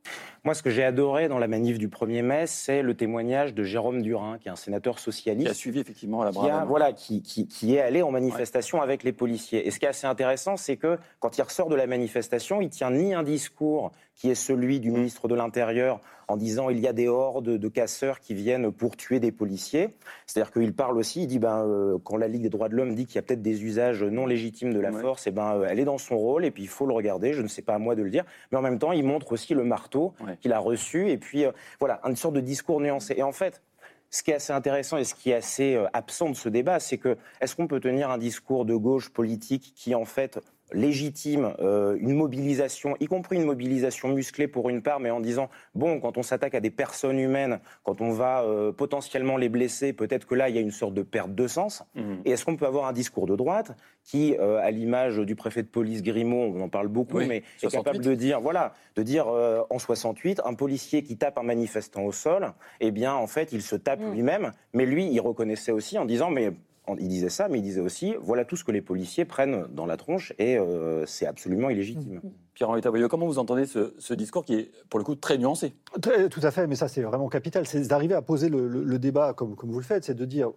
Moi, ce que j'ai adoré dans la manif du 1er mai, c'est le témoignage de Jérôme Durin, qui est un sénateur Qui a socialiste. suivi effectivement à la Qui, a- voilà, qui, qui- qui est allé en manifestation avec les policiers. Et ce qui est assez intéressant, c'est que quand il ressort de la manifestation, il tient ni un discours qui est celui du ministre de l'Intérieur en disant il y a des hordes de casseurs qui viennent pour tuer des policiers. C'est-à-dire qu'il parle aussi, il dit ben, euh, quand la Ligue des droits de l'homme dit qu'il y a peut-être des usages non légitimes de la Ouais. force, et ben, euh, elle est dans son rôle et puis il faut le regarder. Je ne sais pas à moi de le dire. Mais en même temps, il montre aussi le marteau Ouais. qu'il a reçu. Et puis, euh, voilà, une sorte de discours nuancé. Et en fait, ce qui est assez intéressant et ce qui est assez euh, absent de ce débat, c'est que est-ce qu'on peut tenir un discours de gauche politique qui, en fait, légitime euh, une mobilisation, y compris une mobilisation musclée pour une part, mais en disant bon, quand on s'attaque à des personnes humaines, quand on va euh, potentiellement les blesser, peut-être que là il y a une sorte de perte de sens. Mhm. Et est-ce qu'on peut avoir un discours de droite qui, euh, à l'image du préfet de police Grimaud, on en parle beaucoup, Oui, mais est 68. capable de dire, voilà, de dire euh, en 68, un policier qui tape un manifestant au sol, eh bien, en fait, il se tape Mm. lui-même, mais lui, il reconnaissait aussi en disant, mais il disait ça, mais il disait aussi voilà tout ce que les policiers prennent dans la tronche et euh, c'est absolument illégitime. Mmh. Pierre-Henri Tavoyot, comment vous entendez ce, discours qui est pour le coup très nuancé? Tout à fait, mais ça c'est vraiment capital. C'est d'arriver à poser le, débat comme, comme, vous le faites, c'est de dire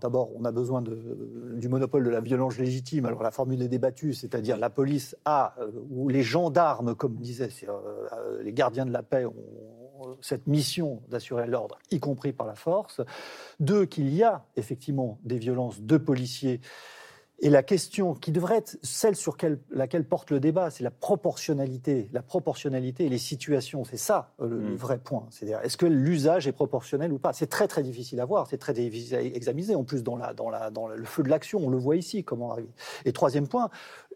d'abord on a besoin de, du monopole de la violence légitime. Alors la formule est débattue, c'est-à-dire la police a, euh, ou les gendarmes, comme disaient euh, les gardiens de la paix, ont cette mission d'assurer l'ordre, y compris par la force. Deux, qu'il y a effectivement des violences de policiers et la question qui devrait être celle sur laquelle porte le débat, c'est la proportionnalité. La proportionnalité et les situations, c'est ça euh, le, mm. vrai point. C'est-à-dire, est-ce que l'usage est proportionnel ou pas? C'est très très difficile à voir, c'est très difficile à examiner. En plus, dans, la, dans, la, dans le feu de l'action, on le voit ici, comment arriver. Et troisième point,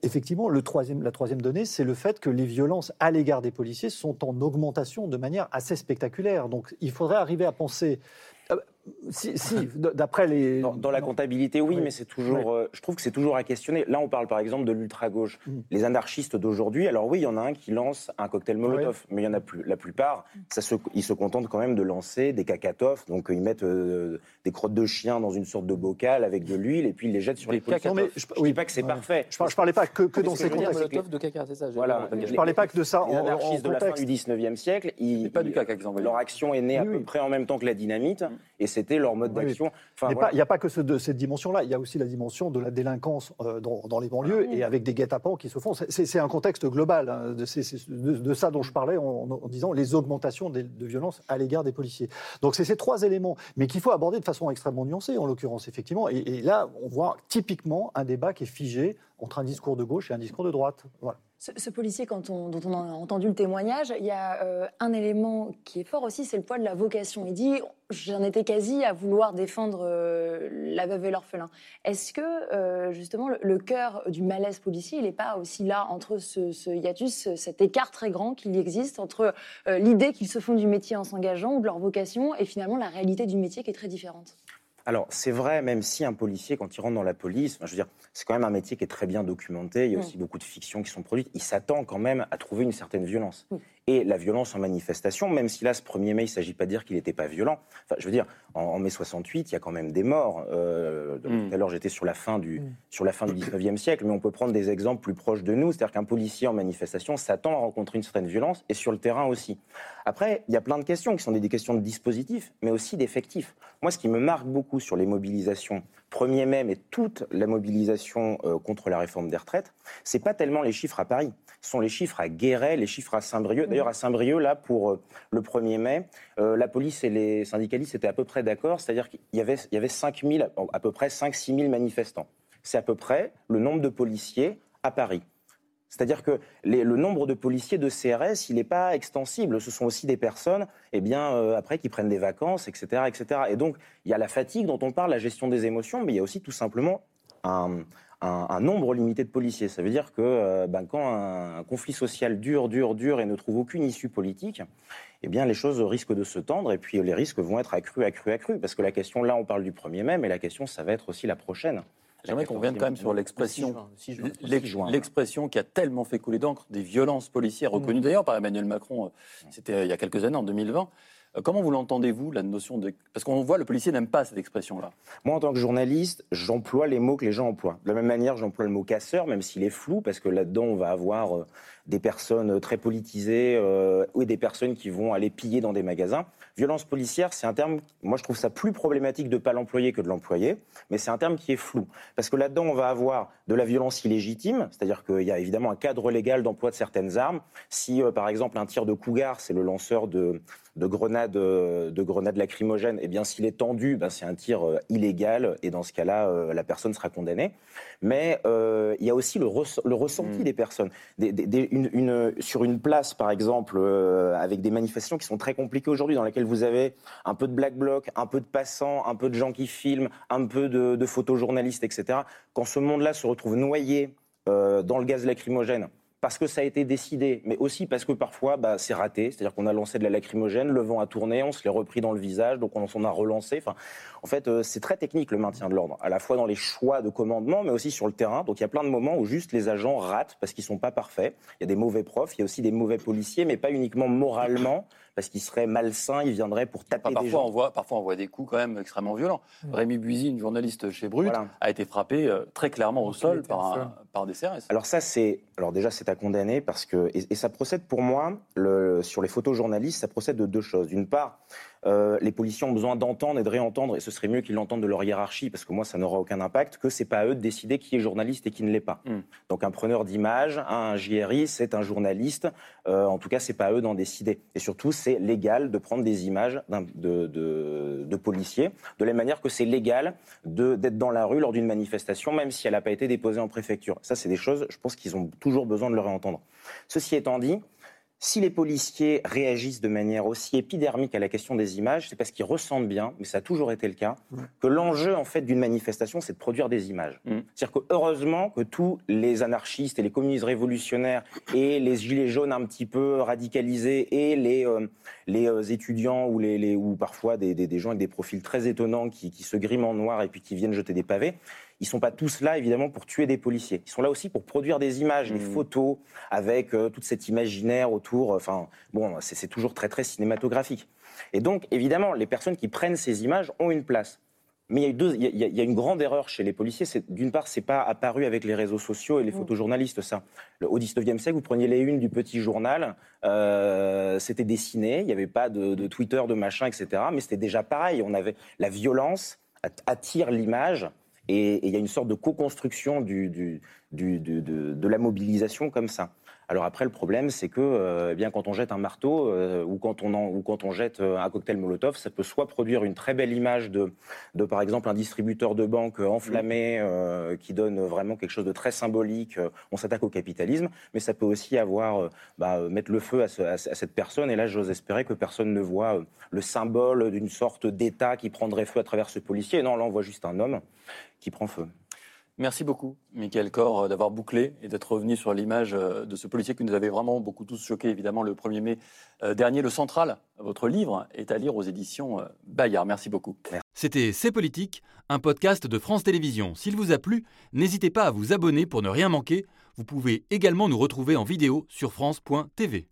effectivement, le troisième, la troisième donnée, c'est le fait que les violences à l'égard des policiers sont en augmentation de manière assez spectaculaire. Donc, il faudrait arriver à penser si, si d'après les. Dans, la comptabilité, oui, mais c'est toujours. Euh, je trouve que c'est toujours à questionner. Là, on parle par exemple de l'ultra-gauche. Mm. Les anarchistes d'aujourd'hui, alors oui, il y en a un qui lance un cocktail Molotov, mais il y en a plus. La plupart, ça se, ils se contentent quand même de lancer des cacatofs. Donc, ils mettent euh, des crottes de chien dans une sorte de bocal avec de l'huile et puis ils les jettent sur les policiers. je ne dis pas que c'est parfait. Je ne parlais pas que, que dans ces contextes. Molotov de caca, c'est ça. Voilà. Je ne parlais pas que de ça. Les anarchistes de la fin du 19e siècle, ils, pas du caca leur action est née à peu près en même temps que la dynamite mm. et c'était leur mode d'action il n'y a pas que cette dimension-là, il y a aussi la dimension de la délinquance euh, dans, les banlieues ah et avec des guet-apens qui se font. C'est un contexte global hein, de, ça dont je parlais en, disant les augmentations de, de violence à l'égard des policiers. Donc c'est ces trois éléments, mais qu'il faut aborder de façon extrêmement nuancée, en l'occurrence, effectivement. Et, et, là, on voit typiquement un débat qui est figé entre un discours de gauche et un discours de droite. Voilà. Ce, policier, dont on a entendu le témoignage, il y a euh, un élément qui est fort aussi, c'est le poids de la vocation. Il dit J'en étais quasi à vouloir défendre euh, la veuve et l'orphelin. Est-ce que, euh, justement, le, cœur du malaise policier, il n'est pas aussi là, entre ce, ce hiatus, cet écart très grand qu'il existe entre l'idée qu'ils se font du métier en s'engageant ou de leur vocation et finalement la réalité du métier qui est très différente? Alors, c'est vrai, même si un policier, quand il rentre dans la police, je veux dire, c'est quand même un métier qui est très bien documenté, il y a aussi beaucoup de fictions qui sont produites, il s'attend quand même à trouver une certaine violence. Et la violence en manifestation, même si là, ce 1er mai, il ne s'agit pas de dire qu'il n'était pas violent. Enfin, je veux dire, en, mai 68, il y a quand même des morts. Euh, mm. Tout à l'heure, j'étais sur la fin du, mm. sur la fin du 19e siècle, mais on peut prendre des exemples plus proches de nous. C'est-à-dire qu'un policier en manifestation s'attend à rencontrer une certaine violence, et sur le terrain aussi. Après, il y a plein de questions qui sont des, questions de dispositifs, mais aussi d'effectifs. Moi, ce qui me marque beaucoup sur les mobilisations 1er mai, mais toute la mobilisation euh, contre la réforme des retraites, c'est pas tellement les chiffres à Paris, sont les chiffres à Guéret, les chiffres à Saint-Brieuc. D'ailleurs, à Saint-Brieuc, là, pour euh, le 1er mai, euh, la police et les syndicalistes étaient à peu près d'accord, c'est-à-dire qu'il y avait, il y avait 5 000, à peu près 5-6 000 manifestants. C'est à peu près le nombre de policiers à Paris. C'est-à-dire que le nombre de policiers de CRS, il n'est pas extensible. Ce sont aussi des personnes, eh bien, euh, après, qui prennent des vacances, etc., etc. Et donc, il y a la fatigue dont on parle, la gestion des émotions, mais il y a aussi tout simplement un, nombre limité de policiers. Ça veut dire que euh, ben, quand un, conflit social dure, dure, dure et ne trouve aucune issue politique, eh bien, les choses risquent de se tendre et puis les risques vont être accrus, accrus, accrus. Parce que la question, là, on parle du 1er mai, mais la question, ça va être aussi la prochaine. J'aimerais qu'on revienne quand même sur l'expression, l'expression qui a tellement fait couler d'encre des violences policières reconnues mmh. d'ailleurs par Emmanuel Macron. Euh, c'était euh, il y a quelques années, en 2020. Euh, comment vous l'entendez-vous, la notion de... Parce qu'on voit, le policier n'aime pas cette expression-là. Moi, en tant que journaliste, j'emploie les mots que les gens emploient. De la même manière, j'emploie le mot casseur, même s'il est flou, parce que là-dedans, on va avoir des personnes très politisées ou des personnes qui vont aller piller dans des magasins. Violence policière, c'est un terme, moi je trouve ça plus problématique de ne pas l'employer que de l'employer, mais c'est un terme qui est flou. Parce que là-dedans, on va avoir de la violence illégitime, c'est-à-dire qu'il y a évidemment un cadre légal d'emploi de certaines armes. Si, euh, par exemple, un tir de cougar, c'est le lanceur de, de grenades, euh, de grenades lacrymogènes, eh bien, s'il est tendu, ben, c'est un tir euh, illégal, et dans ce cas-là, la personne sera condamnée. Mais il y a aussi le, le ressenti mmh. des personnes. une, sur une place, par exemple, avec des manifestations qui sont très compliquées aujourd'hui, dans lesquelles vous avez un peu de black bloc, un peu de passants, un peu de gens qui filment, un peu de, de photojournalistes, etc. Quand ce monde-là se retrouve noyé euh, dans le gaz lacrymogène parce que ça a été décidé, mais aussi parce que parfois bah, c'est raté. C'est-à-dire qu'on a lancé de la lacrymogène, le vent a tourné, on se l'est repris dans le visage, donc on s'en a relancé. Enfin, en fait, euh, c'est très technique le maintien de l'ordre, à la fois dans les choix de commandement, mais aussi sur le terrain. Donc il y a plein de moments où juste les agents ratent parce qu'ils sont pas parfaits. Il y a des mauvais profs, il y a aussi des mauvais policiers, mais pas uniquement moralement parce qu'ils seraient malsains, ils viendraient pour taper parfois, des gens. On voit, parfois, on voit des coups quand même extrêmement violents. Rémi Buisy, une journaliste chez Brut, Voilà. a été frappé euh, très clairement au il sol par, un- par des CRS. Alors ça, c'est alors déjà c'est à condamner parce que et, et ça procède pour moi le, sur les photojournalistes, ça procède de deux choses. D'une part, euh, les policiers ont besoin d'entendre et de réentendre, et ce serait mieux qu'ils l'entendent de leur hiérarchie parce que moi ça n'aura aucun impact. Que c'est pas à eux de décider qui est journaliste et qui ne l'est pas. Mm. Donc un preneur d'image, un JRI, c'est un journaliste. Euh, en tout cas, c'est pas à eux d'en décider. Et surtout, c'est légal de prendre des images de, de, de policiers, de la même manière que c'est légal d'être dans la rue lors d'une manifestation, même si elle n'a pas été déposée en préfecture. Ça, c'est des choses, je pense qu'ils ont toujours besoin de le réentendre. Ceci étant dit, si les policiers réagissent de manière aussi épidermique à la question des images, c'est parce qu'ils ressentent bien, mais ça a toujours été le cas, que l'enjeu en fait d'une manifestation, c'est de produire des images. Mm. C'est-à-dire que heureusement que tous les anarchistes et les communistes révolutionnaires et les gilets jaunes un petit peu radicalisés et les, euh, les euh, étudiants ou, les, les- ou parfois des, des- des gens avec des profils très étonnants qui, qui se griment en noir et puis qui viennent jeter des pavés, ils sont pas tous là évidemment pour tuer des policiers. Ils sont là aussi pour produire des images, des Mhm. photos avec euh, toute cette imaginaire autour. Enfin, bon, c'est toujours très très cinématographique. Et donc évidemment, les personnes qui prennent ces images ont une place. Mais il y a, eu deux- il y a- il y a une grande erreur chez les policiers. D'une part, c'est pas apparu avec les réseaux sociaux et les photojournalistes. Ça, Le- au 19e siècle, vous preniez les unes du petit journal, euh, c'était dessiné. Il n'y avait pas de, de Twitter, de machin, etc. Mais c'était déjà pareil. On avait la violence att- attire l'image et il y a une sorte de co-construction du, du- du- du- de, de la mobilisation comme ça. Alors après, le problème, c'est que euh, eh bien quand on jette un marteau euh, ou, quand on en- ou quand on jette euh, un cocktail Molotov, ça peut soit produire une très belle image de, de par exemple, un distributeur de banque enflammé euh, qui donne vraiment quelque chose de très symbolique. on s'attaque au capitalisme, mais ça peut aussi avoir bah, mettre le feu à, ce- à ce- à cette personne. Et là, j'ose espérer que personne ne voit le symbole d'une sorte d'État qui prendrait feu à travers ce policier. Non, là, on voit juste un homme qui prend feu. Merci beaucoup, Michael Corr, euh, d'avoir bouclé et d'être revenu sur l'image euh, de ce policier qui nous avait vraiment beaucoup tous choqués, évidemment, le 1er mai euh, dernier. Le Central, votre livre, est à lire aux éditions Bayard. Merci beaucoup. C'était C'est Politique, un podcast de France Télévisions. S'il vous a plu, n'hésitez pas à vous abonner pour ne rien manquer. Vous pouvez également nous retrouver en vidéo sur France.tv.